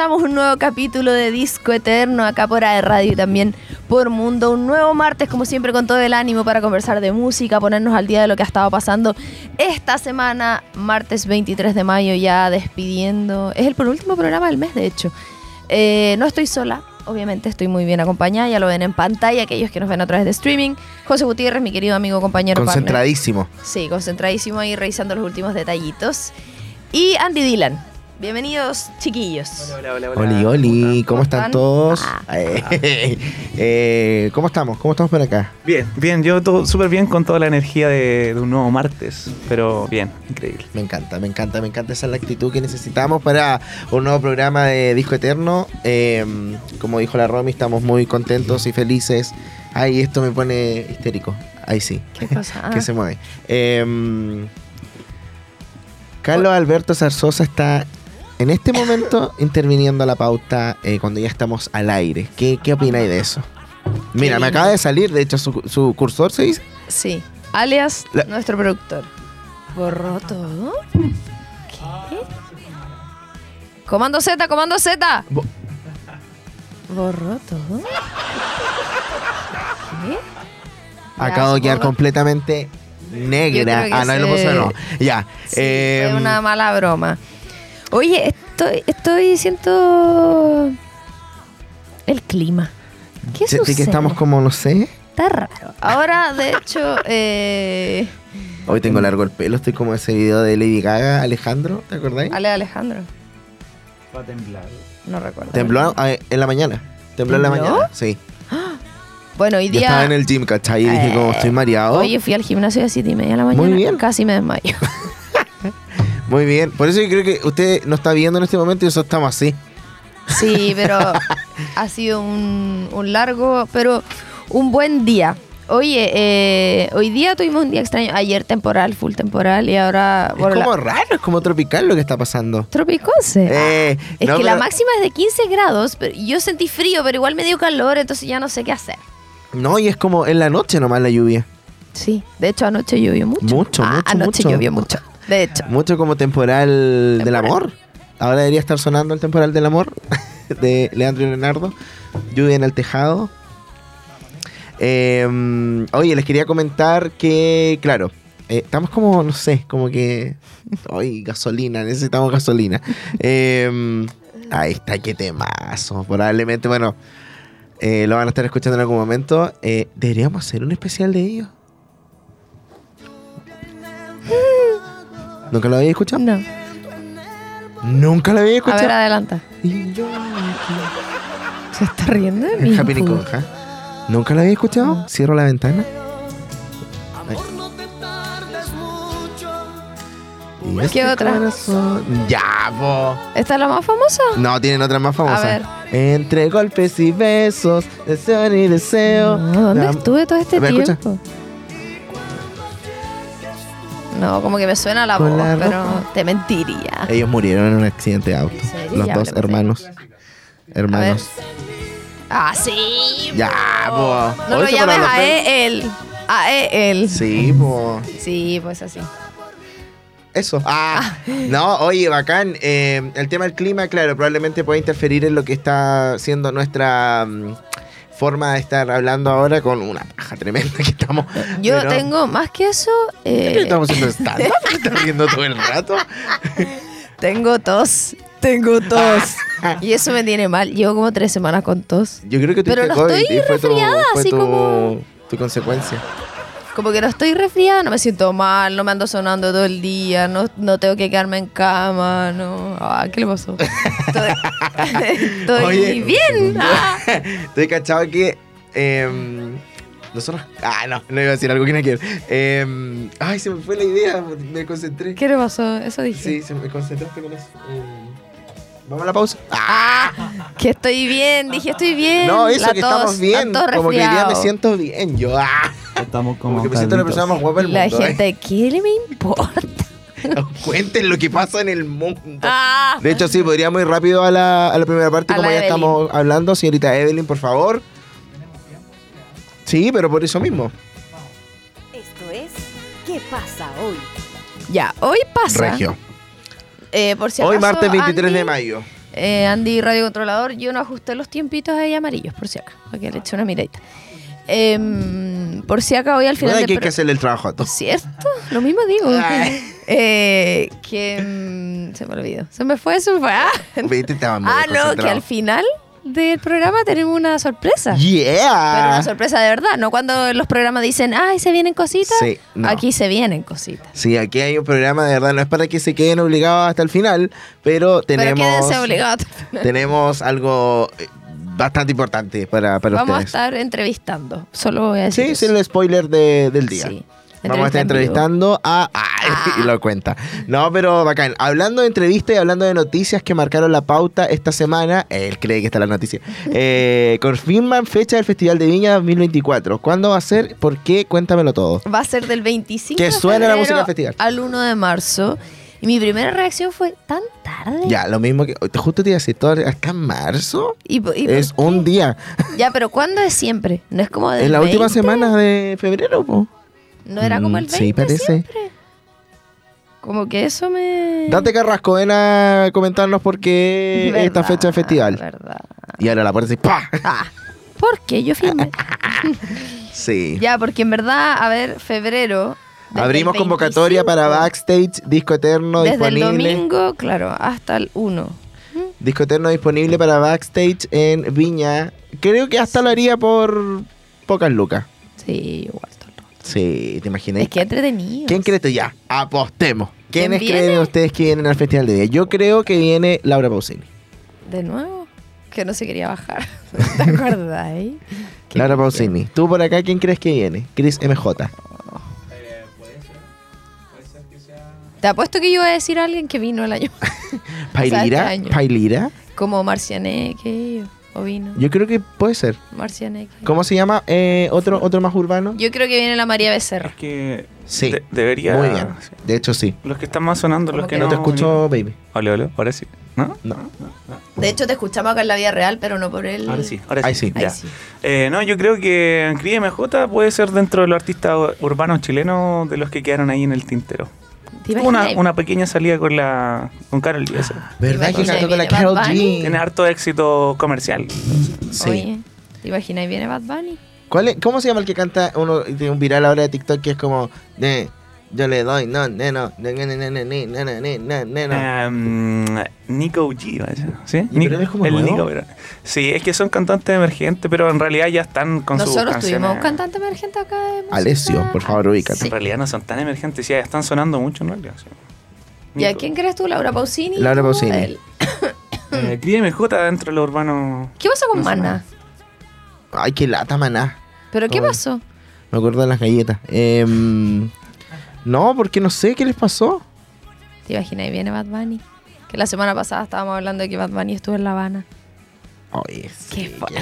Comenzamos un nuevo capítulo de Disco Eterno acá por AE Radio y también por Mundo. Un nuevo martes, como siempre, con todo el ánimo para conversar de música, ponernos al día de lo que ha estado pasando esta semana, martes 23 de mayo, ya despidiendo. Es el penúltimo programa del mes, de hecho. Eh, no estoy sola, obviamente estoy muy bien acompañada, ya lo ven en pantalla, aquellos que nos ven a través de streaming. José Gutiérrez, mi querido amigo, compañero, partner. Concentradísimo. Sí, concentradísimo ahí revisando los últimos detallitos. Y Andy Dylan. Bienvenidos, chiquillos. Oli, oli, ¿cómo están están? todos? Ah. Eh, eh, ¿Cómo estamos? ¿Cómo estamos por acá? Bien, bien, yo todo súper bien con toda la energía de, de un nuevo martes, pero bien, increíble. Me encanta, me encanta, me encanta esa es la actitud que necesitamos para un nuevo programa de Disco Eterno. Eh, como dijo la Romy, estamos muy contentos y felices. Ay, esto me pone histérico. Ahí sí, ¿Qué? Ah. que se mueve. Eh, Carlos Alberto Zarzosa está en este momento interviniendo a la pauta eh, cuando ya estamos al aire. ¿Qué, qué opináis de eso? Mira, me acaba de salir, de hecho, su, su cursor se dice. Sí, alias La- nuestro productor. ¿Borró todo? ¿Qué? Comando Z, comando Z. Bo- ¿Borró todo? ¿Qué? Acabo de quedar completamente negra. Ah, no, lo puso, no. Ya. Sí, eh, fue una mala broma. Oye, estoy, estoy siento el clima. ¿Qué sentí sucede? que estamos como, no sé. Está raro. Ahora, de hecho, eh, Hoy tengo largo el pelo, estoy como ese video de Lady Gaga, Alejandro, ¿te acordáis? Ale Alejandro. Va a temblar. No recuerdo. Tembló ah, en la mañana. Tembló en la mañana, sí. Bueno, hoy Yo estaba día. en el gym, ¿cachai? Y dije, Eh, como estoy mareado. Oye, fui al gimnasio a las 7 y media de la mañana. Muy bien. Casi me desmayo. Muy bien. Por eso yo creo que usted no está viendo en este momento y nosotros estamos así. Sí, pero ha sido un, un largo, pero un buen día. Oye, eh, hoy día tuvimos un día extraño. Ayer temporal, full temporal y ahora. Es la- como raro, es como tropical lo que está pasando. Tropicose. Eh, Es no, que la máxima es de 15 grados, pero yo sentí frío, pero igual me dio calor, entonces ya no sé qué hacer. No, y es como en la noche nomás la lluvia. Sí, de hecho anoche llovió mucho. Mucho, Ah, mucho, Anoche mucho. llovió mucho, de hecho. Mucho como temporal, del amor. Ahora debería estar sonando el temporal del amor de Leandro y Leonardo. Lluvia en el tejado. Eh, oye, les quería comentar que, claro, eh, estamos como, no sé, como que. Hoy gasolina, necesitamos gasolina. Eh, ahí está, qué temazo. Probablemente, bueno, eh, lo van a estar escuchando en algún momento. Eh, Deberíamos hacer un especial de ellos. ¿Nunca lo había escuchado? No. Nunca lo había A escuchado. ver, adelanta. Y yo ¿Se está riendo mí? Happy Niconja. ¿Nunca lo había escuchado? Cierro la ventana. Y este ¿Qué otra? corazón- Ya, po. ¿Esta es la más famosa? No, tienen otra más famosa. ver. Entre golpes y besos, deseo y deseo. No, ¿Dónde La- estuve todo este A escucha. No, como que me suena la voz, la pero te mentiría. Ellos murieron en un accidente de auto. Los Ya, dos hermanos. Hermanos. Ah, sí. Ya, po. No lo llames a él. A él. Sí, po. Sí, pues así. Eso. Ah, no, oye, bacán. Eh, el tema del clima, claro, probablemente puede interferir en lo que está siendo nuestra mm, forma de estar hablando ahora con una paja tremenda que estamos. Yo pero- tengo más que eso. ¿Qué eh, estamos haciendo stand-up? ¿Qué estás riendo todo el rato? tengo tos. Tengo tos. y eso me tiene mal. Llevo como tres semanas con tos. Yo creo que Pero tuviste no COVID estoy resfriada, así tu, como- tu consecuencia. Como que no estoy resfriada, no me siento mal, no me ando sonando todo el día, no, no tengo que quedarme en cama, no. Ah, ¿qué le pasó? Estoy, estoy Oye. bien. Ah. Estoy cachado que. em, nosotros. Ah, no, no iba a decir algo que no quiero. Em, ay, se me fue la idea, me concentré. ¿Qué le pasó? Eso dije. Sí, se me concentraste con eso. Em, Vamos a la pausa. Ah, que estoy bien, dije estoy bien. No, eso, La que tos, estamos bien. Como que hoy día me siento bien. Yo, ah, Estamos como, como que me siento la persona más guapa del La mundo. ¿eh? gente, ¿qué le me importa? Cuenten lo que pasa en el mundo. Ah. De hecho, sí, podríamos ir rápido a la, a la primera parte, A como la ya Evelyn. estamos hablando. Señorita Evelyn, por favor. Sí, pero por eso mismo. Esto es ¿Qué pasa hoy? Ya, hoy pasa. Regio. Eh, por si Hoy acaso, martes 23 de Andy- mayo. Eh, Andy, Radio Controlador, yo no ajusté los tiempitos ahí amarillos, por si acá, para que le eche una miradita. Em, por si acá hoy al No final hay del que, pro- que hacerle el trabajo a todos. ¿Cierto? Lo mismo digo. Eh, que mm, se me olvidó. Se me fue, se me fue. Ah, Viste, estaba muy Ah, no, que al final del programa tenemos una sorpresa. Pero Yeah. una sorpresa de verdad, no cuando los programas dicen, ay, se vienen cositas. Sí, no. Aquí se vienen cositas. Sí, aquí hay un programa de verdad, no es para que se queden obligados hasta el final, pero tenemos, Pero obligados. tenemos algo eh, bastante importante para, para Vamos a ustedes. estar entrevistando. Solo voy a decir. Sí, eso. es el spoiler de- del día. Sí. Vamos a estar Entrevista en entrevistando a... Ah, y lo cuenta. No, pero bacán. Hablando de entrevistas y hablando de noticias que marcaron la pauta esta semana, él cree que está la noticia, eh, confirman fecha del Festival de Viña 2024. ¿Cuándo va a ser? ¿Por qué? Cuéntamelo todo. Va a ser del 25 Que de suene la música del festival. al 1 de marzo. Y mi primera reacción fue, ¿tan tarde? Ya, lo mismo que... Justo te iba a decir, todo marzo Y, po- y por es un día. Ya, pero ¿cuándo es siempre? No es como En la última 20? semana de febrero, po. ¿No era como el Mm, 20 sí, parece. siempre? Como que eso me... Date Carrasco, ven a comentarnos por qué esta fecha de festival. verdad. Y ahora la puerta y ¡pa! Ah, ¿por qué? Yo firmé. Sí. ya, porque en verdad, a ver, febrero... Abrimos convocatoria 25, para backstage, disco eterno Desde el disponible. domingo, claro, hasta el 1. Disco eterno disponible para backstage en Viña. Creo que hasta lo haría por pocas lucas. Sí, igual. Sí, te imaginas. Es que entretenido. ¿Quién crees tú? Ya, apostemos. ¿Quién ¿Quiénes viene? creen ustedes que vienen al Festival de Viña? Yo creo que viene Laura Pausini. De nuevo, que no se quería bajar. ¿Te acuerdas? eh? Laura. Pausini. Tú por acá, ¿quién crees que viene? Chris MJ. Te apuesto que yo iba a decir a alguien que vino el año Pailira. este año. Pailira. como Marcianeque o Yo creo que puede ser. Marcianeque. ¿Cómo se llama? Eh, otro, otro más urbano. Yo creo que viene la María Becerra. Es que Sí. de- debería. Muy bien. De hecho, sí. Los que están más sonando, ¿Cómo los que, que No no. te escucho, baby. Ole, ole, ahora sí. ¿No? No. De hecho, te escuchamos acá en la vida real, pero no por el. Ahora sí, ahora sí. Ahí sí. Ahí ya. sí. Eh, no, yo creo que Cris MJ puede ser dentro de los artistas urbanos chilenos de los que quedaron ahí en el tintero. ¿Te Tuvo una, una pequeña salida con la con Carol G. ¿Verdad que cantó con la Carol? G? Tiene harto éxito comercial. Sí. Oye, ¿te imaginas? Viene Bad Bunny. ¿Cuál es- ¿Cómo se llama el que canta uno de un viral ahora de TikTok que es como de yo le doy, no, neno, neno, Nico G, ¿sí? Nico, es como el nuevo? Nico, pero, sí, es que son cantantes emergentes, pero en realidad ya están con Nosotros sus canciones. Nosotros tuvimos cantante emergente acá de música. Alessio, por favor, ubícate. Sí. En realidad no son tan emergentes, ya están sonando mucho en realidad. Sí. ¿Y a quién crees tú, Laura Pausini? Laura Pausini. El... eh, Críeme dentro de lo urbano. ¿Qué pasó con no Maná? Ay, qué lata, Maná. ¿Pero Todo qué pasó? Me acuerdo de las galletas. Eh, no, porque no sé qué les pasó. ¿Te imaginas? Ahí viene Bad Bunny. Que la semana pasada estábamos hablando de que Bad Bunny estuvo en La Habana. Oye, Qué sí, fuerte.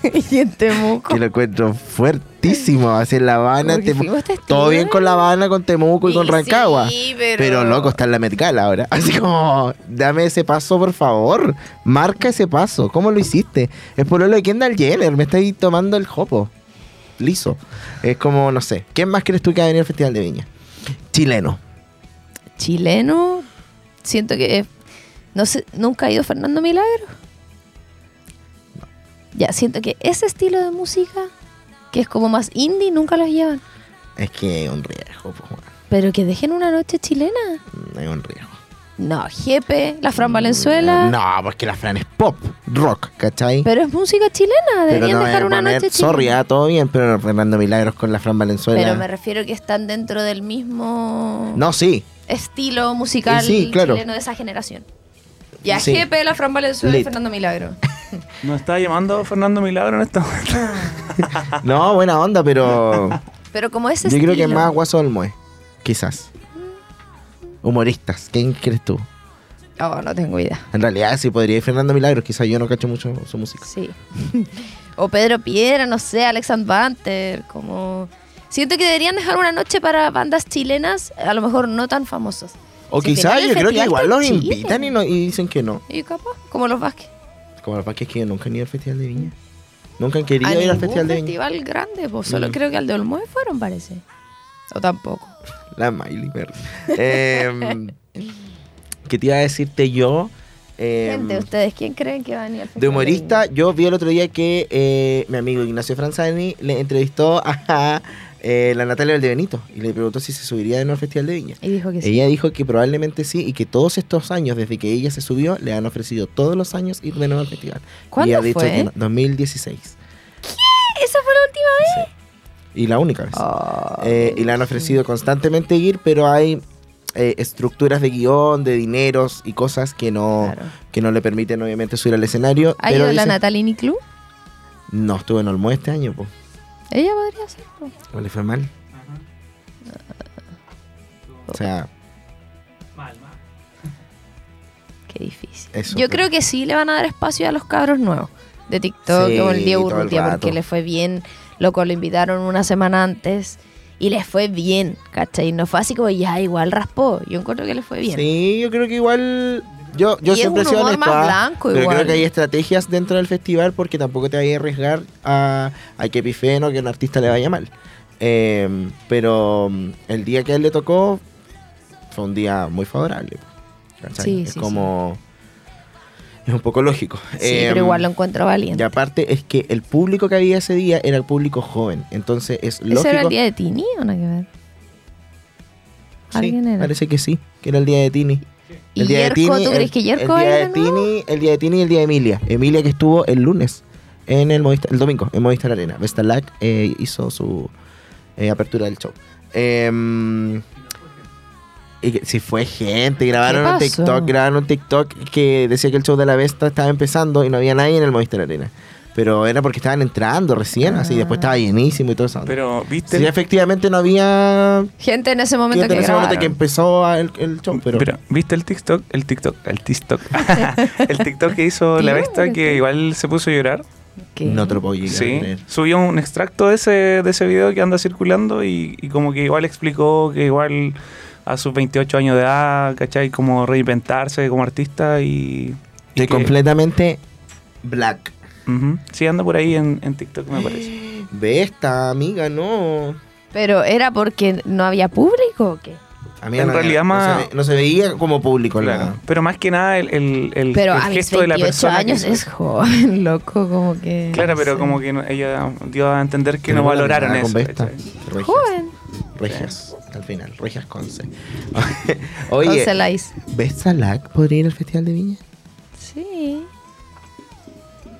y en Temuco. que lo encuentro fuertísimo. Así en La Habana, Como que Temu- fuimos testigos. todo bien con La Habana, con Temuco y con Rancagua. sí, pero- Pero loco, está en la Met Gala ahora. Así como, dame ese paso, por favor. Marca ese paso. ¿Cómo lo hiciste? Es por lo de Kendall Jenner. Me está ahí tomando el jopo. Liso. Es como, no sé. ¿Quién más crees tú que va a venir al Festival de Viña? Chileno. Chileno, siento que. No sé, nunca ha ido Fernando Milagro. Ya, siento que ese estilo de música, que es como más indie, nunca los llevan. Es que es un riesgo, pues, bueno. Pero que dejen una noche chilena. Es un riesgo. No, Jepe, la Fran Valenzuela. No, porque la Fran es pop, rock, ¿cachai? Pero es música chilena, deberían no dejar una poner, noche chilena. sorry, ah, todo bien, pero Fernando Milagros con la Fran Valenzuela. Pero me refiero que están dentro del mismo No, sí. estilo musical Sí, claro. chileno de esa generación. Ya, Sí. Jepe, la Fran Valenzuela y Lit. Fernando Milagro. ¿Nos está llamando Fernando Milagro en esto? No, buena onda, pero Pero como ese yo creo que estilo. más Guaso Olmue, quizás. Humoristas, ¿quién crees tú? Oh, no tengo idea. En realidad sí podría ir Fernando Milagros, quizás yo no cacho mucho su música. Sí. o Pedro Piedra, no sé, Alexand Banter, como... Siento que deberían dejar una noche para bandas chilenas, a lo mejor no tan famosas. O Si quizás yo creo que igual los Chile. invitan y, no, y dicen que no. Y capaz, como los Vázquez. Como los Vázquez que nunca han ido al Festival de Viña. Nunca han querido A ir al Festival de Viña. festival grande, pues solo Mm. creo que al de Olmué fueron, parece. O tampoco. La Miley, perdón. Em, ¿Qué te iba a decirte yo? Em, Gente, ¿ustedes quién creen que va a venir al de humorista, yo vi el otro día que eh, mi amigo Ignacio Franzani le entrevistó a eh, la Natalia Valdebenito y le preguntó si se subiría de nuevo al Festival de Viña. Y dijo que sí. Ella dijo que probablemente sí y que todos estos años, desde que ella se subió, le han ofrecido todos los años ir de nuevo al festival. ¿Cuándo y ha dicho fue? que no, 2016. ¿Esa fue la última vez? Y la única vez. Oh, Eh, y le han ofrecido constantemente ir, pero hay eh, estructuras de guion, de dineros y cosas que no, Claro. que no le permiten obviamente subir al escenario. ¿Ha pero ido la Natalini Club? No, estuvo en Olmo este año, pues. Ella podría hacerlo. ¿O le fue mal? O sea, Qué difícil. Eso, Yo pero- creo que sí le van a dar espacio a los cabros nuevos de TikTok, Sí, como el Diego Urrutia, porque le fue bien. Loco, lo invitaron una semana antes y les fue bien, ¿cachai? No fue así como ya, igual raspó. Yo encuentro que le fue bien. sí, yo creo que igual. Yo, yo Y es siempre he un humor honesto, más ah, blanco pero igual. creo que hay estrategias dentro del festival porque tampoco te vayas a arriesgar a, a que pifen o que un artista le vaya mal. Eh, pero mm, el día que a él le tocó fue un día muy favorable. ¿cachai? Sí, es sí, como. Es un poco lógico. Sí, Eh, pero igual lo encuentro valiente. Y aparte es que el público que había ese día era el público joven. Entonces es lógico. ¿Ese era el día de Tini o nada que ver? Sí, ¿Alguien era? parece que sí, que era el día de Tini. ¿Y El día de Yerko? Tini, ¿Tú el- crees que Yerko el día de de? Tini, el día de Tini y el día de Emilia. Emilia que estuvo el lunes en el Movistar, el domingo en Movistar Arena. Vestalac eh, hizo su eh, apertura del show. Em, y que, si fue gente, grabaron un? TikTok, grabaron un TikTok que decía que el show de la Vesta estaba empezando y no había nadie en el Movistar Arena. Pero era porque estaban entrando recién, así después estaba llenísimo y todo eso. Pero, ¿viste? Sí, efectivamente no había Gente en ese momento gente que en ese momento que empezó a- el, el show, pero, Pero, ¿viste el TikTok? El TikTok, el TikTok. el TikTok que hizo la Vesta ¿por que igual se puso a llorar. ¿Qué? no te lo puedo llegar a Sí, creer. subió un extracto de ese, de ese video que anda circulando y, y como que igual explicó que igual a sus 28 años de edad, ¿cachai? Como reinventarse como artista y... y De que- completamente black. Ujú. Sí, anda por ahí en, en TikTok, me parece. Ve esta amiga, no. Pero era porque no había público o qué? Amiga, En no, realidad no más- se, ve- no se veía como público la- Claro. Pero más que nada el, el, el- Pero el a gesto de la 28 persona. que años hizo. es joven, loco, como que... Claro, no pero sé. como que no- ella dio a entender que no Tenemos la valoraron eso. Regias. Joven. Regias, al final. Regias Conce. Oye. ¿ves a Lac podría ir al Festival de Viña? Sí.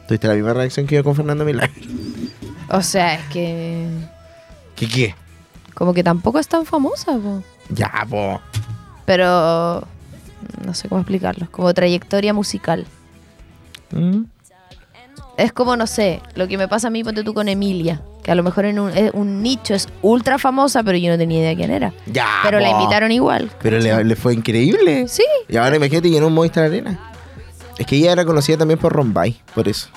Tuviste la misma reacción que yo con Fernando Milagro. O sea, es que... ¿Qué qué? Como que tampoco es tan famosa, po. Ya, po. Pero... No sé cómo explicarlo. Como trayectoria musical. ¿Mm? Es como, no sé, lo que me pasa a mí, ponte tú con Emilia. Que a lo mejor en un, es un nicho es ultra famosa, pero yo no tenía idea quién era. Ya, Pero la invitaron igual. Pero le, le fue increíble. Sí. Y ahora imagínate llenó un Movistar Arena. Es que ella era conocida también por Rombay, por eso.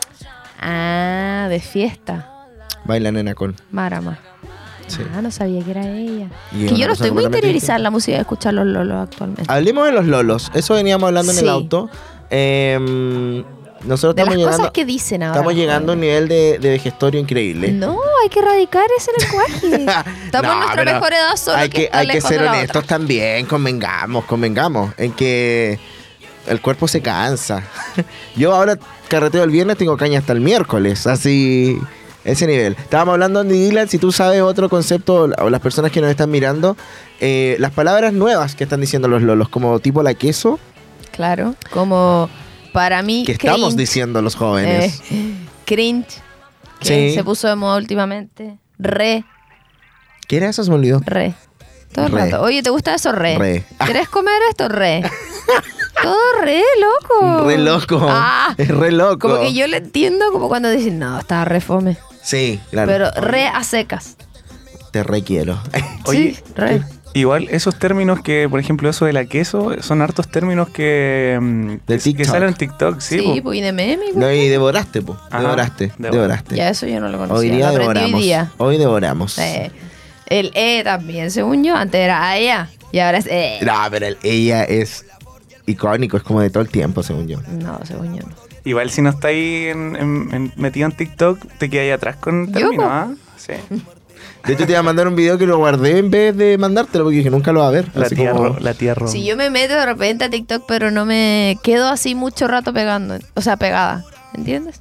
Ah, de fiesta. Baila nena con. Marama. Sí. Ah, no sabía que era ella. Y que yo no estoy muy interiorizada en la música de escuchar los lolos actualmente. Hablemos de los lolos. Eso veníamos hablando en el auto. Em, nosotros de las estamos llegando, cosas que dicen ahora. estamos llegando a un nivel de, de vejestorio increíble. No, hay que erradicar ese lenguaje. Estamos No, en nuestra mejor edad solo hay que, hay que ser de honestos otra. también, convengamos, convengamos, en que el cuerpo se cansa. Yo ahora carreteo el viernes, tengo caña hasta el miércoles, así, ese nivel. Estábamos hablando, Andy Dylan, si tú sabes otro concepto, o las personas que nos están mirando, eh, las palabras nuevas que están diciendo los lolos, como tipo la queso, Claro, como para mí. que estamos cringe, diciendo los jóvenes. eh, cringe, que Sí. se puso de moda últimamente. Re, ¿Qué era eso? Se me olvidó. re. Todo el Re. rato. Oye, ¿te gusta eso? Re. Re. ¿Quieres comer esto? Re. Todo re, loco. Re loco. Ah, es re loco. como que yo le entiendo como cuando dicen, no, estaba re fome. Sí, claro. Pero re a secas. Te requiero. Oye, sí, re. Igual esos términos que, por ejemplo, eso de la queso, son hartos términos que, mm, De que, salen en TikTok, sí. Sí, pues y de meme. igual. no, y devoraste, po. Ajá, Devoraste. devor- Devoraste. Ya eso yo no lo conocía. Hoy día devoramos. hoy día. Hoy devoramos. Eh, el E también, según yo, antes era allá. Y ahora es. eh, No, pero el- ella es icónico, es como de todo el tiempo, según yo. No, según yo no. Igual si no estáis en- en- en- metido en TikTok, te quedas ahí atrás con el Yo, término, po. ¿ah? Sí. De hecho, te iba a mandar un video que lo guardé en vez de mandártelo porque dije nunca lo va a ver. La Así tía, como- Ro- la tía Rom. Si yo me meto de repente a TikTok, pero no me quedo así mucho rato pegando. O sea, pegada. ¿Entiendes?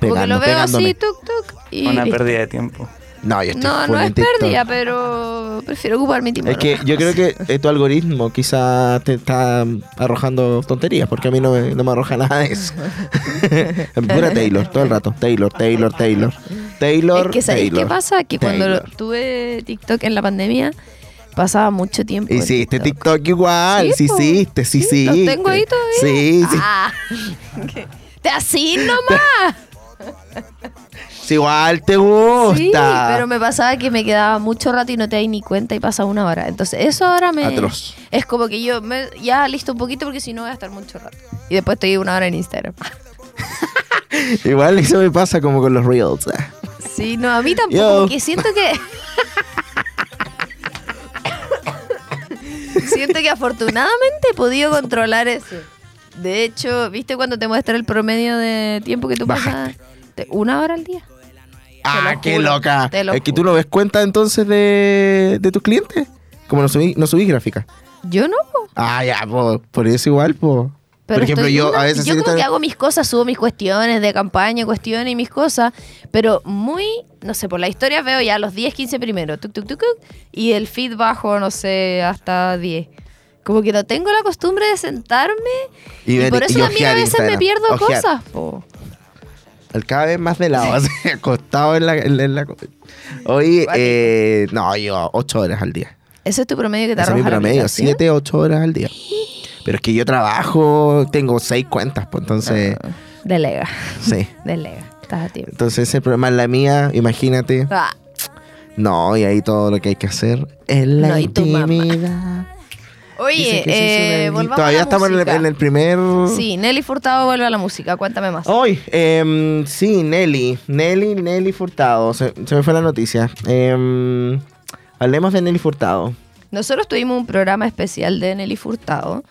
Porque lo veo pegándome. así, tuk, tuk. Y Una pérdida de tiempo. No, yo estoy No, full no en es TikTok. pérdida, pero prefiero ocupar mi tiempo. Es que yo creo que eh, tu algoritmo quizá te está arrojando tonterías, porque a mí no me, no me arroja nada de eso. Pura Taylor, todo el rato. Taylor, Taylor, Taylor. Taylor, Es que ¿sabéis Taylor. qué pasa? Que cuando tuve TikTok en la pandemia, pasaba mucho tiempo. Hiciste TikTok igual, sí, hiciste, sí, sí. Los tengo ahí todavía. Sí, sí. Ah. ¿Te así nomás? Igual te gusta. Sí, pero me pasaba que me quedaba mucho rato y no te das ni cuenta y pasa una hora. Entonces, eso ahora me. Atroz. Es como que yo me- ya listo un poquito porque si no voy a estar mucho rato. Y después estoy una hora en Instagram. Igual eso me pasa como con los reels. ah. Sí, no, a mí tampoco. Yo. Porque siento que. siento que afortunadamente he podido controlar eso. De hecho, ¿viste cuando te muestra el promedio de tiempo que tú pasas? Bajaste. Una hora al día. Ah, qué juro, loca. lo Es que tú no ves cuenta entonces de, de tus clientes. Como no subí, no subís gráfica. Yo no, po. Ah, ya, po, por eso igual, po. Pero por ejemplo, yo una- a veces Yo como que hago mis cosas, subo mis cuestiones de campaña, cuestiones y mis cosas, pero muy, no sé, por la historia veo ya los 10, 15 primero, tuc, tuc, tuc, tuc, y el feed bajo, no sé, hasta 10. Como que no tengo la costumbre de sentarme Y y, ver- por eso y también a veces me pierdo ojear. cosas. po. El cada vez más de lado, así, acostado en la... En la, en la- Oye, Igual eh, no, yo ocho horas al día. Ese es tu promedio que te Ese es mi arroja promedio, siete, ocho horas al día. Pero es que yo trabajo, tengo seis cuentas, pues entonces, Ah, Delega, sí. delega, estás a tiempo. Entonces ese problema es la mía, imagínate. Ah, No, y ahí todo lo que hay que hacer es la No, intimidad. Oye, eh, volvamos Todavía a la estamos en el, música. en el primer... Sí, Nelly Furtado vuelve a la música, cuéntame más. Hoy, em, sí, Nelly. Nelly, Nelly Furtado. Se, se me fue la noticia. Em, hablemos de Nelly Furtado. Nosotros tuvimos un programa especial de Nelly Furtado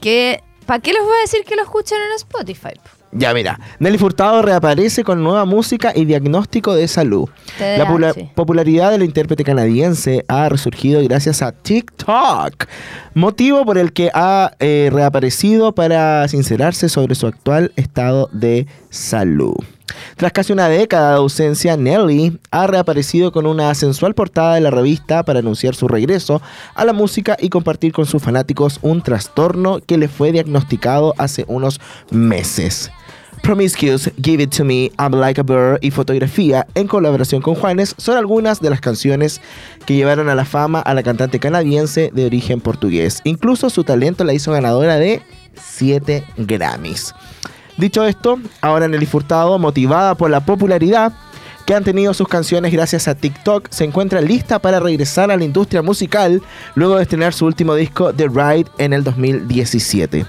que, ¿para qué les voy a decir que lo escuchen en Spotify? Ya, mira. Nelly Furtado reaparece con nueva música y diagnóstico de salud. TDAH. La pula- popularidad de la intérprete canadiense ha resurgido gracias a TikTok, motivo por el que ha eh, reaparecido para sincerarse sobre su actual estado de salud. Tras casi una década de ausencia, Nelly ha reaparecido con una sensual portada de la revista para anunciar su regreso a la música y compartir con sus fanáticos un trastorno que le fue diagnosticado hace unos meses. Promiscuous, Give It To Me, I'm Like a Bird y Fotografía, en colaboración con Juanes, son algunas de las canciones que llevaron a la fama a la cantante canadiense de origen portugués. Incluso su talento la hizo ganadora de 7 Grammys. Dicho esto, ahora Nelly Furtado, motivada por la popularidad que han tenido sus canciones gracias a TikTok, se encuentra lista para regresar a la industria musical luego de estrenar su último disco The Ride en el 2017.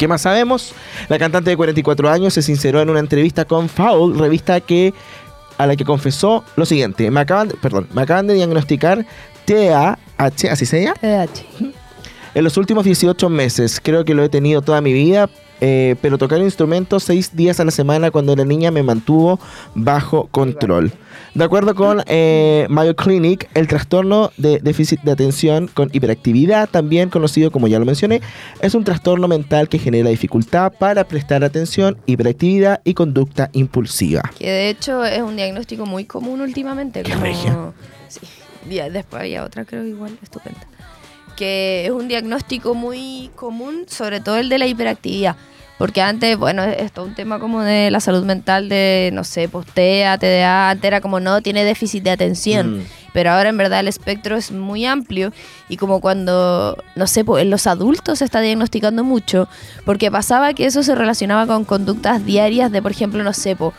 ¿Qué más sabemos? La cantante de 44 años se sinceró en una entrevista con Foul, revista que a la que confesó lo siguiente: me acaban, de- perdón, me acaban de diagnosticar TDAH, así se llama, TDAH. en los últimos 18 meses. Creo que lo he tenido toda mi vida, eh, pero tocar instrumentos seis días a la semana cuando era niña me mantuvo bajo control. De acuerdo con eh, Mayo Clinic, el trastorno de déficit de atención con hiperactividad, también conocido como ya lo mencioné, es un trastorno mental que genera dificultad para prestar atención, hiperactividad y conducta impulsiva. Que de hecho es un diagnóstico muy común últimamente. Qué como- regia. Sí. Después había otra, creo igual, estupenda. Que es un diagnóstico muy común, sobre todo el de la hiperactividad. Porque antes, bueno, esto es un tema como de la salud mental de, no sé, postea, TDA, antes era como no, tiene déficit de atención. Mm. Pero ahora en verdad el espectro es muy amplio y como cuando, no sé, pues, en los adultos se está diagnosticando mucho, porque pasaba que eso se relacionaba con conductas diarias de, por ejemplo, no sé, po,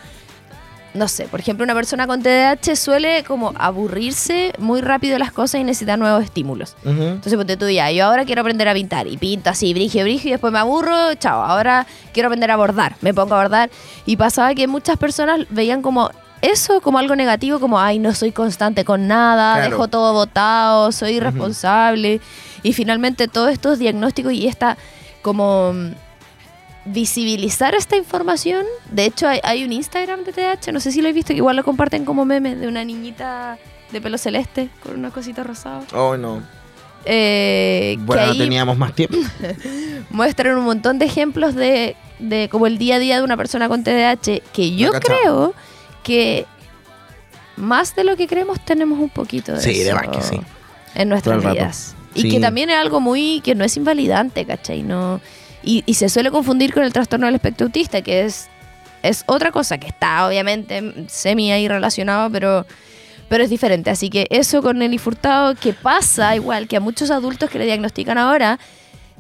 no sé, por ejemplo, una persona con TDAH suele como aburrirse muy rápido de las cosas y necesita nuevos estímulos. Entonces, ponte tú ya, yo ahora quiero aprender a pintar y pinto así, brigio, brigio, y después me aburro, chao, ahora quiero aprender a bordar, me pongo a bordar. Y pasaba que muchas personas veían como eso como algo negativo, como, ay, no soy constante con nada, Claro. dejo todo botado, soy irresponsable. Y finalmente todos estos diagnósticos y esta como mm, visibilizar esta información. De hecho, hay, hay un Instagram de TDAH, no sé si lo he visto, que igual lo comparten como meme de una niñita de pelo celeste con una cosita rosada. Oh, no. Eh, Bueno, no teníamos más tiempo. muestran un montón de ejemplos de, de como el día a día de una persona con TDAH, que yo creo que más de lo que creemos tenemos un poquito de Sí, de eso más que sí. en nuestras vidas. Y que también es algo muy que no es invalidante, ¿cachai? No, y, y se suele confundir con el trastorno del espectro autista, que es, es otra cosa que está obviamente semi ahí relacionado, pero, pero es diferente. Así que eso con Nelly Furtado, que pasa igual que a muchos adultos que le diagnostican ahora,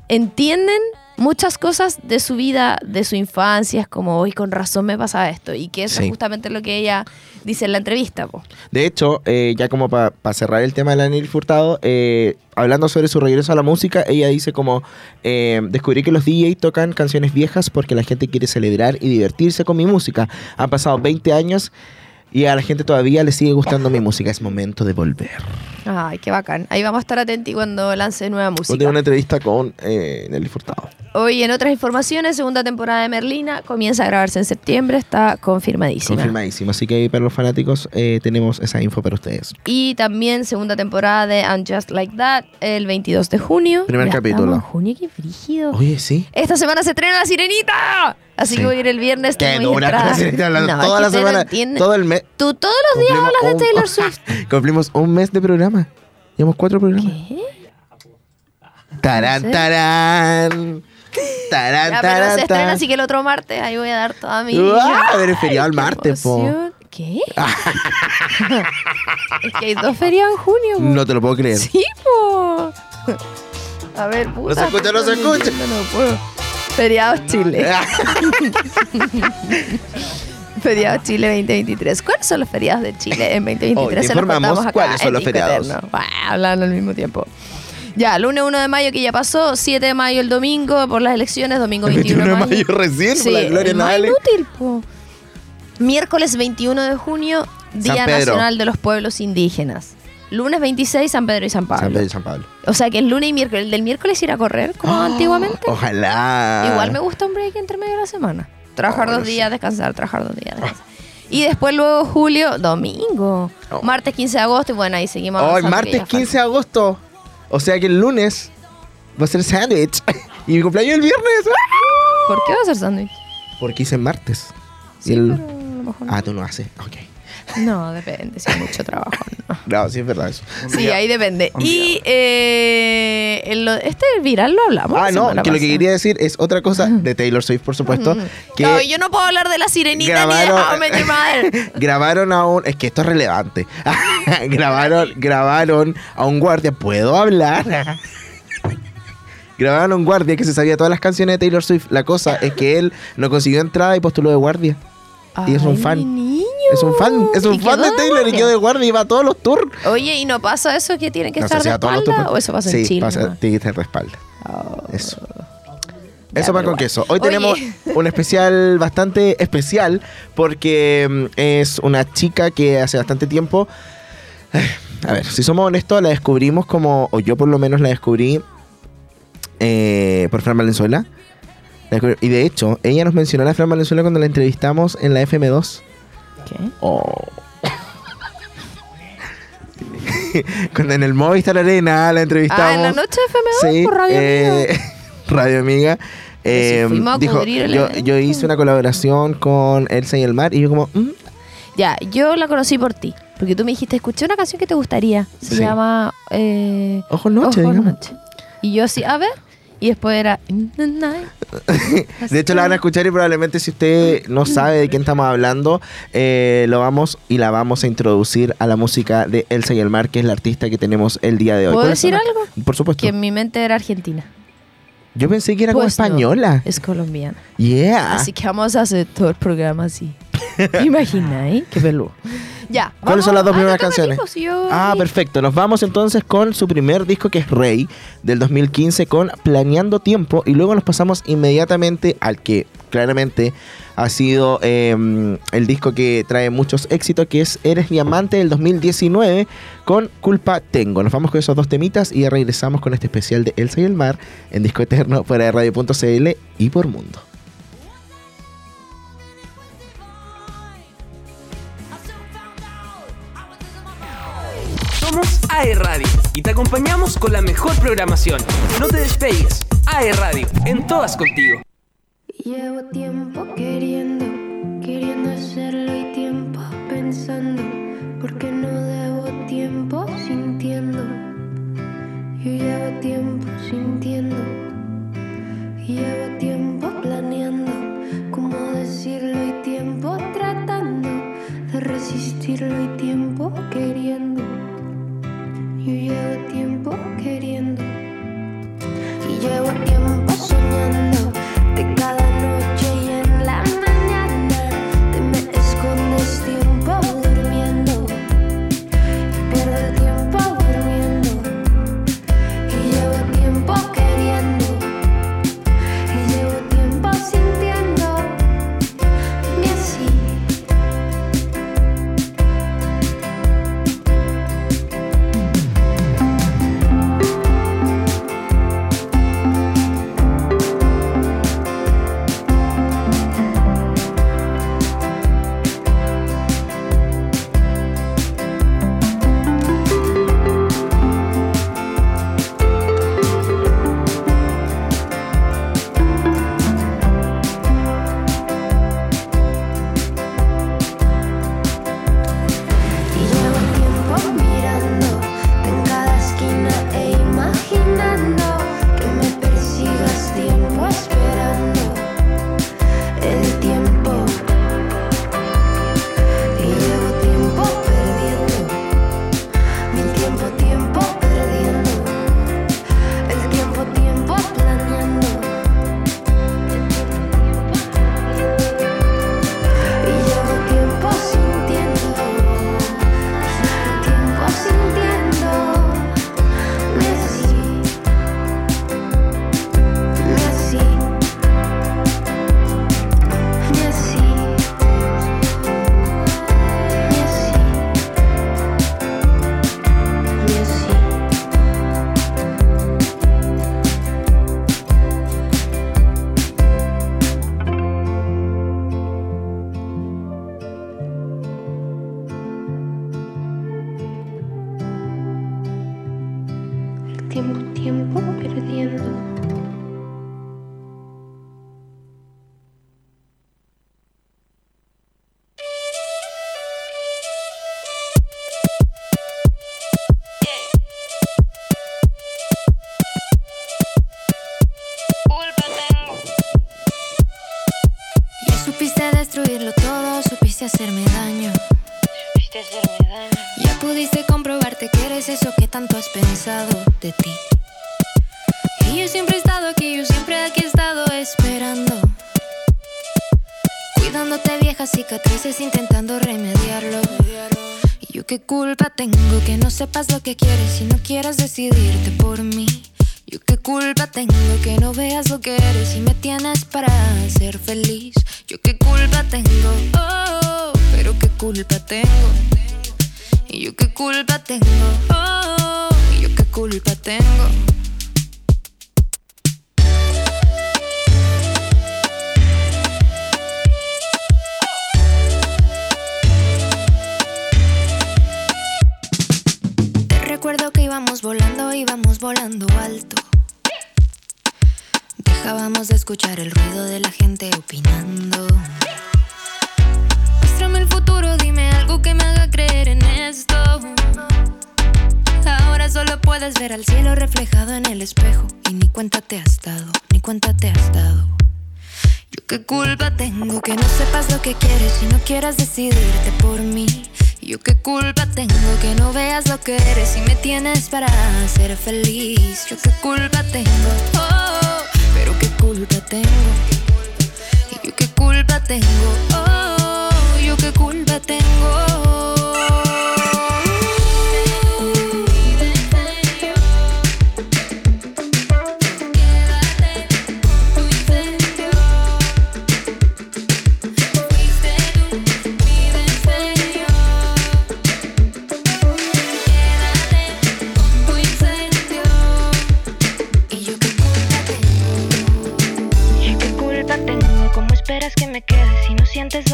entienden muchas cosas de su vida, de su infancia, es como, hoy con razón me pasa esto. Y que eso Sí. es justamente lo que ella dice en la entrevista. po. De hecho, eh, ya como para cerrar el tema de la Furtado, eh, hablando sobre su regreso a la música, ella dice como, eh, descubrí que los DJ tocan canciones viejas porque la gente quiere celebrar y divertirse con mi música. Han pasado 20 años y a la gente todavía le sigue gustando mi música. Es momento de volver. Ay, qué bacán. Ahí vamos a estar atentos cuando lance nueva música. tengo una entrevista con eh, Nelly Furtado. Hoy en otras informaciones, segunda temporada de Merlina comienza a grabarse en septiembre, está confirmadísima. Confirmadísimo. Así que para los fanáticos eh, tenemos esa info para ustedes. Y también segunda temporada de I'm Just Like That el 22 de junio. Primer Ya capítulo. junio, qué frígido. Oye, sí. Esta semana se estrena La Sirenita. Así Sí. que voy a ir el viernes. Mis dura No, toda la no semana. entienden. Todo el mes. Tú todos los días hablas de Taylor Swift. Cumplimos un mes de programa. Llevamos cuatro programas. ¿Qué? Tarán, No tarán. Tarán, Ya, pero tarán, se estrena, así que el otro martes ahí voy a dar toda mi. Ah, a ver, es feriado el qué martes, po. ¿Qué? es que hay dos feriados en junio. po. No te lo puedo creer. Sí, po. A ver, puta. se escucha, no se escucha. No, no puedo. Feriados Chile. Feriados Chile 2023. ¿Cuáles son los feriados de Chile en 2023? Hoy te Se los informamos contamos acá cuáles son los feriados. Bah, hablando al mismo tiempo. Ya, lunes 1 de mayo que ya pasó, 7 de mayo el domingo por las elecciones, domingo El 21 de mayo. recién, Sí, por la Gloria Navale. inútil, po. Miércoles 21 de junio, Día. Nacional de los Pueblos Indígenas. Lunes 26, San Pedro y San Pablo. San Pedro y San Pablo. O sea que el lunes y miércoles, el del miércoles ir a correr como Oh, antiguamente. Ojalá. Igual me gusta un break entre medio de la semana. Trabajar Oh, dos sé. días, descansar, trabajar dos días, descansar. Y después luego julio, domingo. Oh. Martes 15 de agosto y bueno, ahí seguimos. Hoy, que martes ya 15 de agosto. O sea que el lunes va a ser sándwich. Y mi cumpleaños el viernes. ¡Ah! ¿Por qué va a ser sándwich? Porque hice martes. Sí, el- pero a lo mejor no. Ah, tú no haces. Ok. No, depende, si hay mucho trabajo. No. No, sí es verdad eso. Sí, ahí depende. Y eh, este viral lo hablamos. Ah, no, que lo que quería decir es otra cosa de Taylor Swift, por supuesto. Que No, yo no puedo hablar de la sirenita ni de Grabaron- How I Met Your Mother. grabaron a un. Es que esto es relevante. grabaron, grabaron a un guardia. ¿Puedo hablar? grabaron a un guardia que se sabía todas las canciones de Taylor Swift. La cosa es que él no consiguió entrada y postuló de guardia. Y es un fan. Es un fan, es ¿Y un fan de Taylor y quedó de guardia y va a todos los tours. Oye, ¿y no pasa eso que tienen que No estar de espalda? ¿O eso pasa sí, en Chile? pasa, tiene que estar de espalda. Oh. Eso. Ya, Eso va con queso. Hoy Oye. tenemos un especial bastante especial porque mm, es una chica que hace bastante tiempo, a ver, si somos honestos, la descubrimos como, o yo por lo menos la descubrí eh, por Fran Valenzuela. Y de hecho, ella nos mencionó a la Fran Valenzuela cuando la entrevistamos en la FM2. ¿Qué? Oh. cuando en el Movistar Arena la entrevistamos. Ah, en la noche de FM2 Sí, por Radio eh, Amiga. Radio Amiga. Si eh, dijo, yo, hice una colaboración con Elsa y el Mar y yo como, mm, Ya, yo la conocí por ti. Porque tú me dijiste, escuché una canción que te gustaría. Se Sí. llama... Eh, Ojo Noche, Ojo digamos. Noche. Y yo así, a ver. Y después era... In the night. De hecho la van a escuchar y probablemente si usted no sabe de quién estamos hablando, eh, lo vamos y la vamos a introducir a la música de Elsa y el Mar, que es la artista que tenemos el día de hoy. ¿Puedo ¿Cuál es decir algo? Por supuesto. Que en mi mente era argentina. Yo pensé que era como Pues no, española. es colombiana. Yeah. Así que vamos a hacer todo el programa así. ¿Te imagináis? Qué peludo. Ya. ¿Cuáles son las dos primeras canciones? Ah, perfecto. Nos vamos entonces con su primer disco que es Rey del 2015 con Planeando Tiempo y luego nos pasamos inmediatamente al que claramente ha sido eh, el disco que trae muchos éxitos, que es Eres mi amante del 2019 con Culpa Tengo. Nos vamos con esos dos temitas y ya regresamos con este especial de Elsa y el Mar en Disco Eterno fuera de radio.cl y por mundo. AE Radio y te acompañamos con la mejor programación. No te despegues. AE Radio, en todas contigo. Llevo tiempo queriendo, queriendo hacerlo y tiempo pensando, porque no debo tiempo sintiendo. Yo llevo tiempo sintiendo, llevo tiempo planeando, cómo decirlo y tiempo tratando de resistirlo y tiempo queriendo. Yo llevo tiempo queriendo. Y llevo tiempo soñando de cada tiempo, perdiendo. Qué culpa tengo que no sepas lo que quieres y no quieras decidirte por mí. Yo qué culpa tengo que no veas lo que eres y me tienes para ser feliz. Yo qué culpa tengo, oh, pero qué culpa tengo. Y yo qué culpa tengo, oh, y yo qué culpa tengo. Recuerdo que íbamos volando, íbamos volando alto. Dejábamos de escuchar el ruido de la gente opinando. Muéstrame el futuro, dime algo que me haga creer en esto. Ahora solo puedes ver al cielo reflejado en el espejo. Y ni cuenta te has dado, ni cuenta te has dado. Yo qué culpa tengo que no sepas lo que quieres y no quieras decidirte por mí. Yo qué culpa tengo que no veas lo que eres y me tienes para ser feliz. Yo qué culpa tengo, oh, pero qué culpa tengo. Yo qué culpa tengo, oh, yo qué culpa tengo.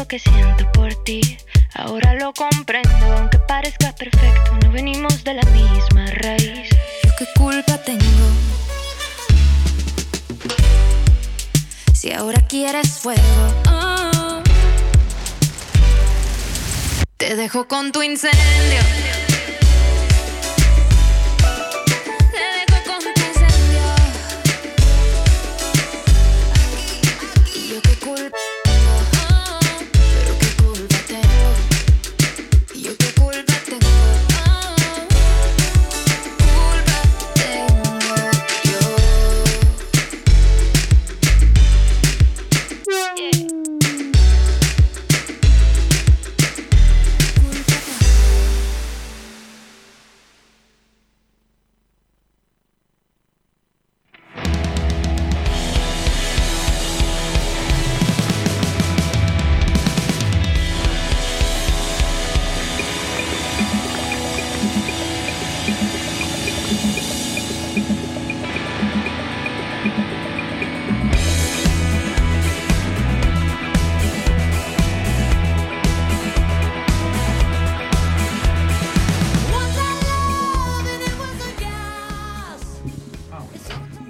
Que siento por ti? Ahora lo comprendo, aunque parezca perfecto, no venimos de la misma raíz. Yo qué culpa tengo. Si ahora quieres fuego, oh. te dejo con tu incendio.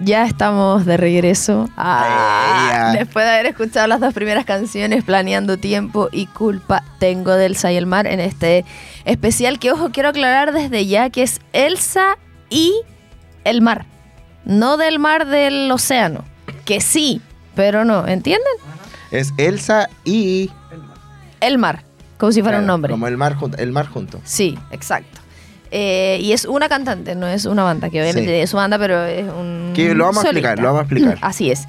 Ya estamos de regreso. Ah, después de haber escuchado las dos primeras canciones, Planeando Tiempo y Culpa Tengo del Elsa y el Mar, en este especial que, ojo, quiero aclarar desde ya que es Elsa y el mar. No del mar del océano. Que sí, pero no. ¿Entienden? Es Elsa y. El mar. Como si fuera un nombre. Como el mar junto. El mar junto. Sí, exacto. Eh, y es una cantante, no es una banda, que obviamente Sí. es su banda, pero es un. Que lo vamos a explicar, lo vamos a explicar. Así es.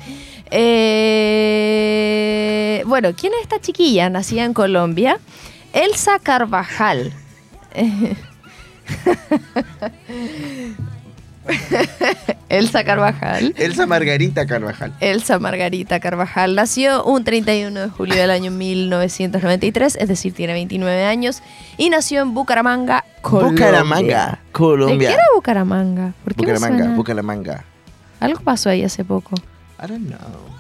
Eh, bueno, ¿quién es esta chiquilla? Nacida en Colombia. Elsa Carvajal. Elsa Carvajal. Elsa Margarita Carvajal. Elsa Margarita Carvajal nació un 31 de julio del año 1993, es decir, tiene 29 años, y nació en Bucaramanga, Colombia. Bucaramanga, ¿De Colombia. qué era Bucaramanga? ¿Por qué Bucaramanga? Bucaramanga. Algo pasó ahí hace poco. I don't know.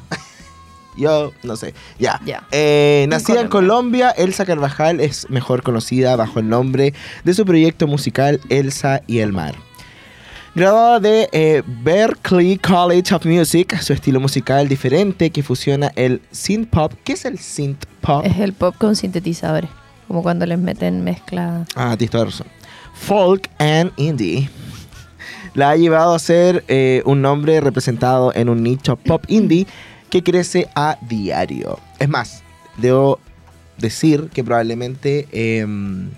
Yo no sé. Ya. Ya. Eh, nacida en Colombia. Colombia, Elsa Carvajal es mejor conocida bajo el nombre de su proyecto musical Elsa y el Mar. Graduada de eh, Berklee College of Music, su estilo musical diferente que fusiona el synth pop. ¿Qué es el synth pop? Es el pop con sintetizadores, como cuando les meten mezcla. Ah, razón. Folk and indie. La ha llevado a ser eh, un nombre representado en un nicho pop indie que crece a diario. Es más, debo decir que probablemente em,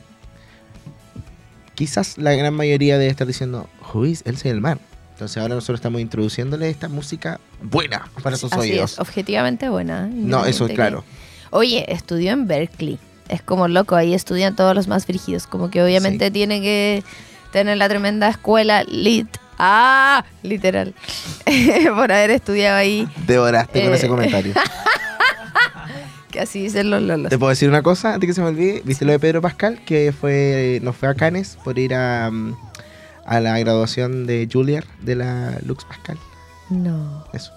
quizás la gran mayoría debe estar diciendo, is Elsa del Mar? Entonces ahora nosotros estamos introduciéndole esta música buena para sus Así oídos. es, objetivamente buena. ¿eh? No, eso es claro. que- Oye, estudió en Berkeley. Es como loco, ahí estudian todos los más frígidos. Como que obviamente Sí. tiene que tener la tremenda escuela lit. Ah, literal. Por haber estudiado ahí. Devoraste con Eh. ese comentario. Que así dicen los lolos. ¿Te puedo decir una cosa antes que se me olvide? ¿Viste lo de Pedro Pascal? Que fue nos fue a Cannes por ir a, a la graduación de Juilliard de la Lux Pascal. No. Eso.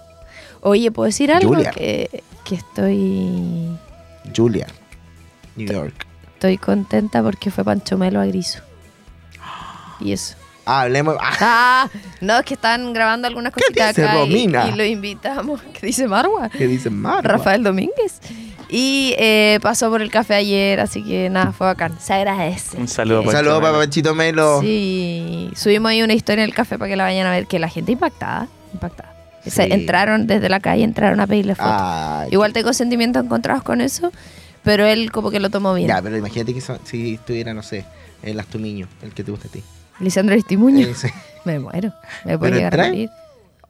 Oye, ¿puedo decir algo? Julia. Que, que estoy, Juilliard, New York. estoy contenta porque fue Pancho Melo a Griso. Y eso. Ah, hablemos. ah, Ah, no, es que están grabando algunas ¿Qué cositas dice acá y- Romina? Y, lo invitamos. ¿Qué dice Marwa? ¿Qué dice Marwa? Rafael Domínguez. Y eh, pasó por el café ayer, así que nada, fue bacán. Se agradece. Un saludo Un saludo para Melo. Panchito Melo. Sí, subimos ahí una historia en el café para que la vayan a ver, que la gente impactada, impactada. O sea, Sí. entraron desde la calle, entraron a pedirle fotos. Ay, Igual tengo sentimientos encontrados con eso, pero él como que lo tomó bien. Ya, pero imagínate que so- si estuviera, no sé, el Astumiño, el que te gusta a ti. Lisandro Aristimuño. Ese. Me muero. Me puedo ¿Pero llegar a morir.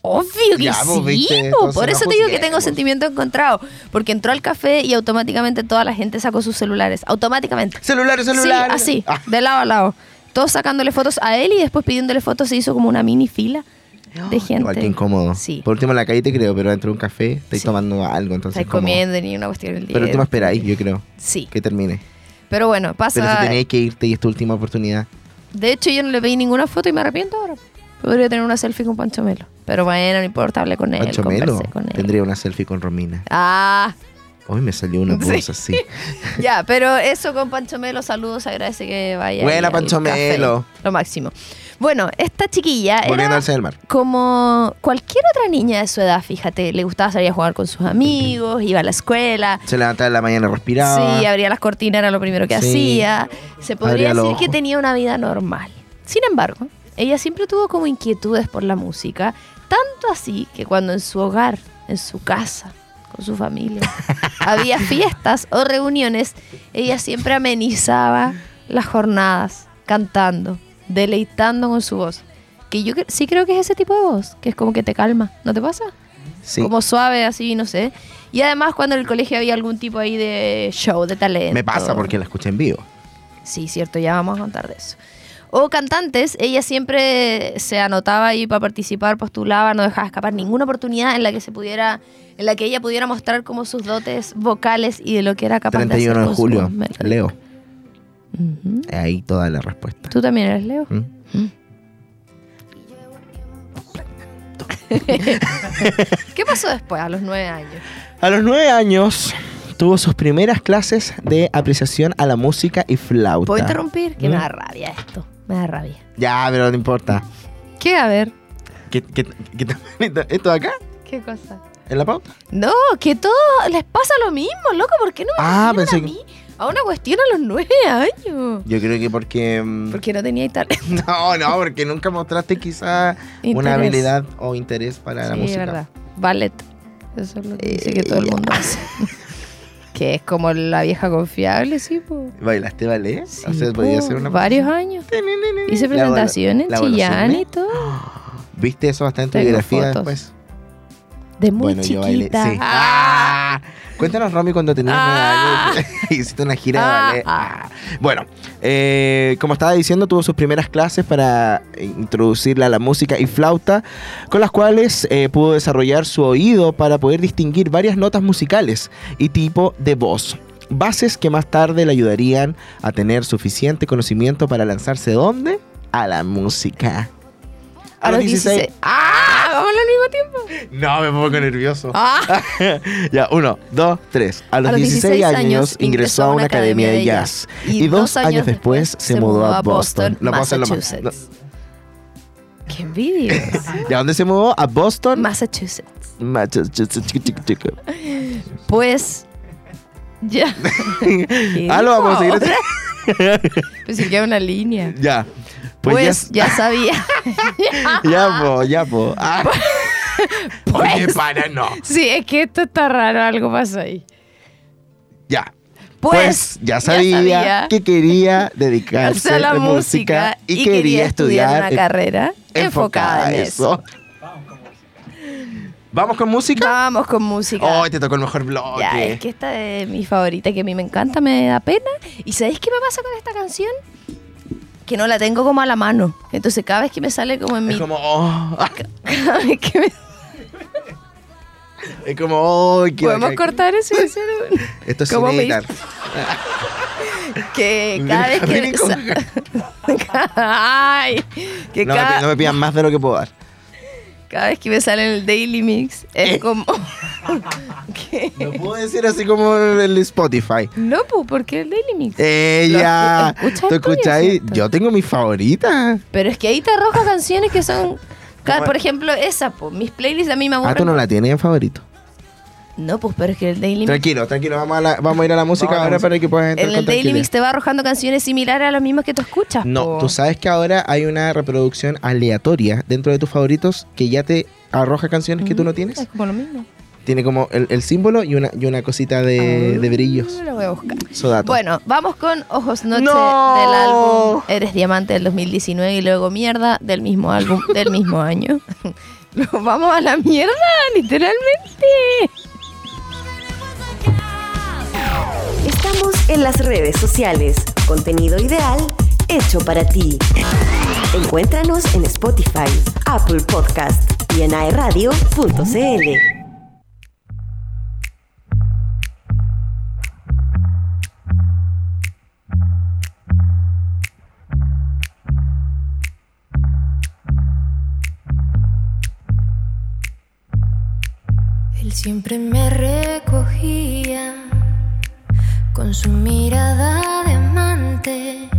Obvio que Ya, sí, viste, por no eso te digo que tengo juzguemos. sentimientos encontrados. Porque entró al café y automáticamente toda la gente sacó sus celulares. Automáticamente. Celular, celular. Sí, así, Ah, de lado a lado. Todos sacándole fotos a él y después pidiéndole fotos se hizo como una mini fila de gente. Igual que incómodo. Sí. Por último en la calle te creo, pero dentro de un café estoy Sí. tomando algo, entonces Estáis comiendo ni una cuestión del día. Pero último esperáis, yo creo, Sí. que termine. Pero bueno, pasa. Pero si tenéis que irte y es tu última oportunidad. De hecho, yo no le pedí ninguna foto y me arrepiento ahora. Podría tener una selfie con Pancho Melo. Pero bueno, no importa, hablé con él, Pancho Melo con él. tendría una selfie con Romina. Ah, Hoy me salió una Sí. voz así. Ya, pero eso con Pancho Melo, saludos, agradece que vaya. Buena, Pancho. Melo. Lo máximo. Bueno, esta chiquilla Volviendo era al Mar. como cualquier otra niña de su edad, fíjate. Le gustaba salir a jugar con sus amigos, iba a la escuela. Se levantaba en la mañana, respiraba. Sí, abría las cortinas, era lo primero que Sí. hacía. Se podría decir que tenía una vida normal. Sin embargo, ella siempre tuvo como inquietudes por la música, tanto así que cuando en su hogar, en su casa, con su familia, había fiestas o reuniones, ella siempre amenizaba las jornadas cantando, deleitando con su voz. Que yo sí creo que es ese tipo de voz, que es como que te calma, ¿no te pasa? Sí. como suave, así, no sé. Y además cuando en el colegio había algún tipo ahí de show, de talento. Me pasa porque la escuché en vivo. Sí, cierto, ya vamos a contar de eso. O cantantes, ella siempre se anotaba ahí para participar, postulaba, no dejaba escapar ninguna oportunidad en la que se pudiera, en la que ella pudiera mostrar como sus dotes vocales y de lo que era capaz de 31 hacer de con su julio, voz melódica. Leo. Ahí toda la respuesta. ¿Tú también eres Leo? ¿Mm? ¿Qué pasó después, a los nueve años? A los nueve años tuvo sus primeras clases de apreciación a la música y flauta. ¿Puedo interrumpir? Que me ¿Mm? da rabia esto. Me da rabia. Ya, pero no importa. ¿Qué? A ver. ¿Qué, qué, ¿Esto de acá? ¿Qué cosa? ¿En la pauta? No, que todo les pasa lo mismo, loco. ¿Por qué no me Ah, pensé a que- mí? A una cuestión a los nueve años. Yo creo que porque... mm, Porque no tenía talento. No, no, porque nunca mostraste quizá Interés. una habilidad o interés para la sí, música. verdad. Ballet. Eso es lo que dice Eh, que todo el mundo hace. que es como la vieja confiable, sí, po. ¿Bailaste ballet? Sí, o sea, po, podía ser una... Varios años. Hice presentaciones en Chillán y todo. ¿Viste eso bastante en tu biografía después? De muy bueno, yo bailé. chiquita. Sí. Ah. Ah. Cuéntanos, Romy, cuando tenías Ah. nueve años hiciste una gira de Ah. ballet. Ah. Bueno, eh, como estaba diciendo, tuvo sus primeras clases para introducirla a la música y flauta, con las cuales eh, pudo desarrollar su oído para poder distinguir varias notas musicales y tipo de voz. Bases que más tarde le ayudarían a tener suficiente conocimiento para lanzarse ¿dónde? A la música. A los 16. ¡Ah! ¿Vamos al mismo tiempo? No, me pongo nervioso. ¡Ah! ya, uno, dos, tres. A los, 16, años ingresó a una academia de jazz y, dos años después se mudó a Boston. Lo más- Massachusetts. ¡Qué envidia! ¿Y a dónde se mudó? ¿A Boston? Massachusetts. Massachusetts. Pues. Ya. ¿Qué Ah, lo vamos a seguir? Pues si queda una línea. Ya. Pues, Pues, ya, sabía. ya, po, ya, po. Ah. Oye, Pues. para, no. Sí, es que esto está raro, algo pasó ahí. Ya. Pues, Pues, ya sabía, que quería dedicarse a la música y, quería estudiar una en- carrera enfocada en eso. ¿Vamos con música? Vamos con música. Oh, te tocó el mejor bloque. Ya, es que esta es mi favorita, que a mí me encanta, me da pena. ¿Y sabéis qué me pasa con esta canción? Que no la tengo como a la mano. Entonces cada vez que me sale como en mi... Es como, oh, Cada vez que me... es como, oh, qué ¿Podemos cortar eso y hacer un- Esto es ¿Cómo sin editar. Que cada vez que... Con Ay, que No, me, cada, no me pidan más de lo que puedo dar. Cada vez que me sale en el Daily Mix es Eh. como... que- No puedo decir así como el Spotify. No, pues, porque el Daily Mix. Ella, Lo- escucha ¿tú escucháis? Yo tengo mis favoritas. Pero es que ahí te arroja canciones que son... Por ejemplo, esa, pues, mis playlists a mí me aburren. Ah, tú no la tienes en favorito. No, pues, pero es que el Daily Mix... Tranquilo, tranquilo, vamos a, la- vamos a ir a la música ahora para que puedas entrar En con el Daily. Mix te va arrojando canciones similares a las mismas que tú escuchas. No, po. tú sabes que ahora hay una reproducción aleatoria dentro de tus favoritos que ya te arroja canciones que tú no Mm, tienes. Es como lo mismo. Tiene como el, el símbolo y una, y una cosita de, de brillos. Ah, Lo voy a buscar. Eso dato. Bueno, vamos con Ojos Noche No. del álbum Eres Diamante del 2019 y luego Mierda del mismo álbum del mismo año. Luego vamos a la mierda, literalmente. Estamos en las redes sociales. Contenido ideal hecho para ti. Encuéntranos en Spotify, Apple Podcast y en aeradio.cl. Siempre me su mirada de amante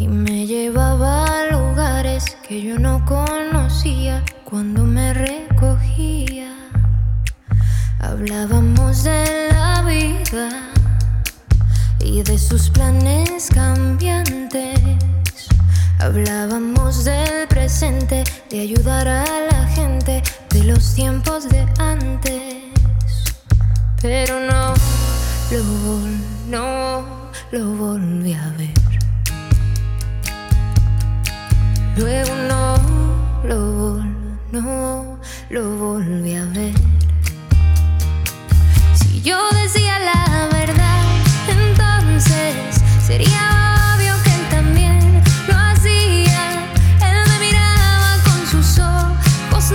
y me llevaba a lugares que yo no conocía cuando me recogía. Hablábamos de la vida y de sus planes cambiantes. Hablábamos del presente, de ayudar a la gente, de los tiempos de antes. Pero no. Luego no lo volví a ver. Luego no lo volví a ver. Si yo decía la verdad, entonces sería obvio que él también lo hacía. Él me miraba con sus ojos.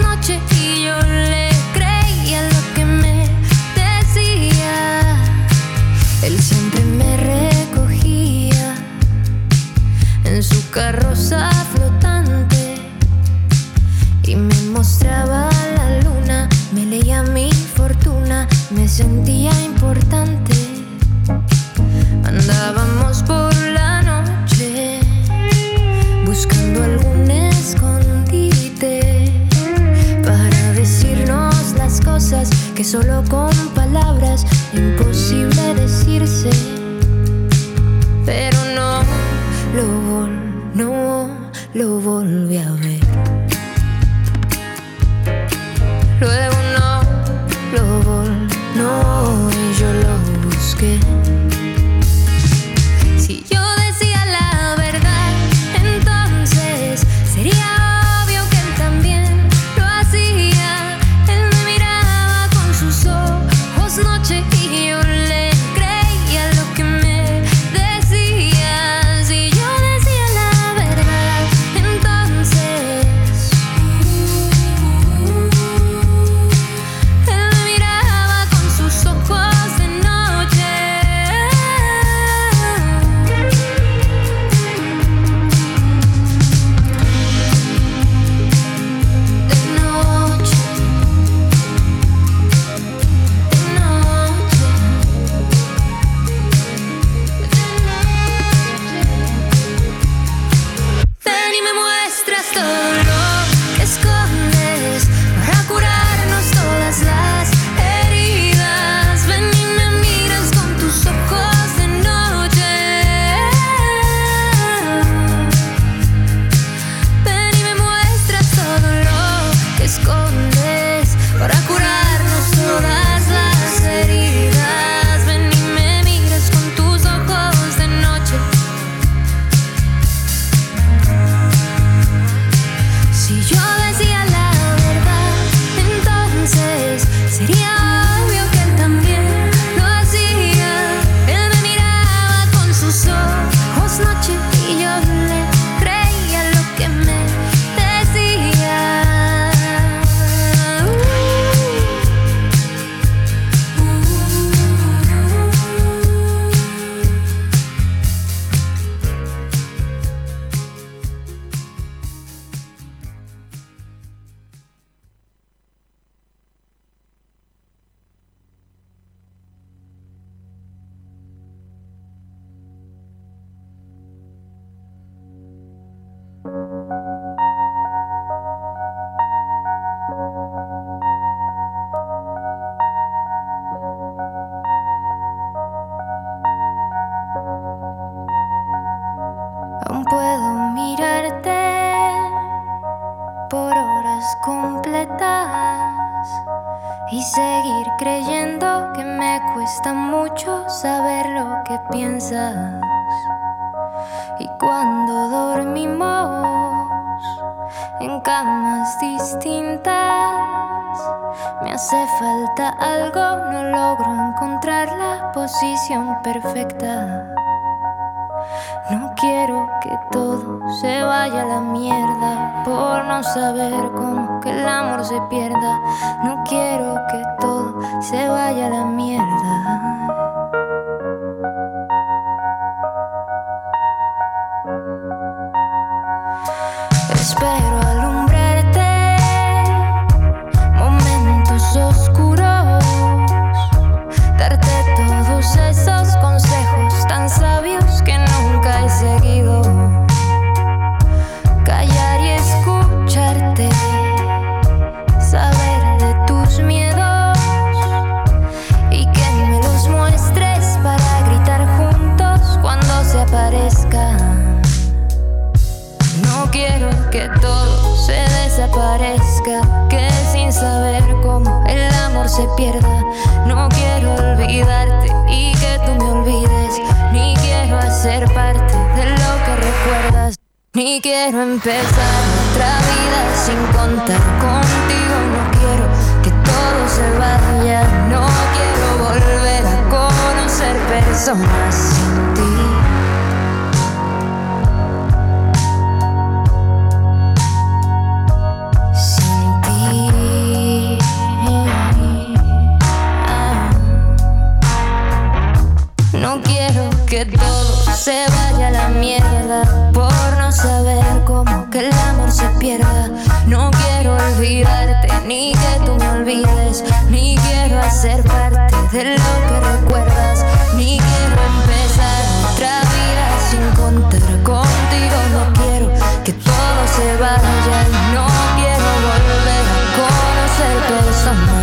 que sin saber cómo el amor se pierda. No quiero olvidarte y que tú me olvides, ni quiero hacer parte de lo que recuerdas. Ni quiero empezar otra vida sin contar contigo, no quiero que todo se vaya, no quiero volver a conocer personas que todo se vaya a la mierda por no saber cómo que el amor se pierda. No quiero olvidarte ni que tú me olvides, ni quiero hacer parte de lo que recuerdas, ni quiero empezar otra vida sin contar contigo. No quiero que todo se vaya no quiero volver a conocer todo amor.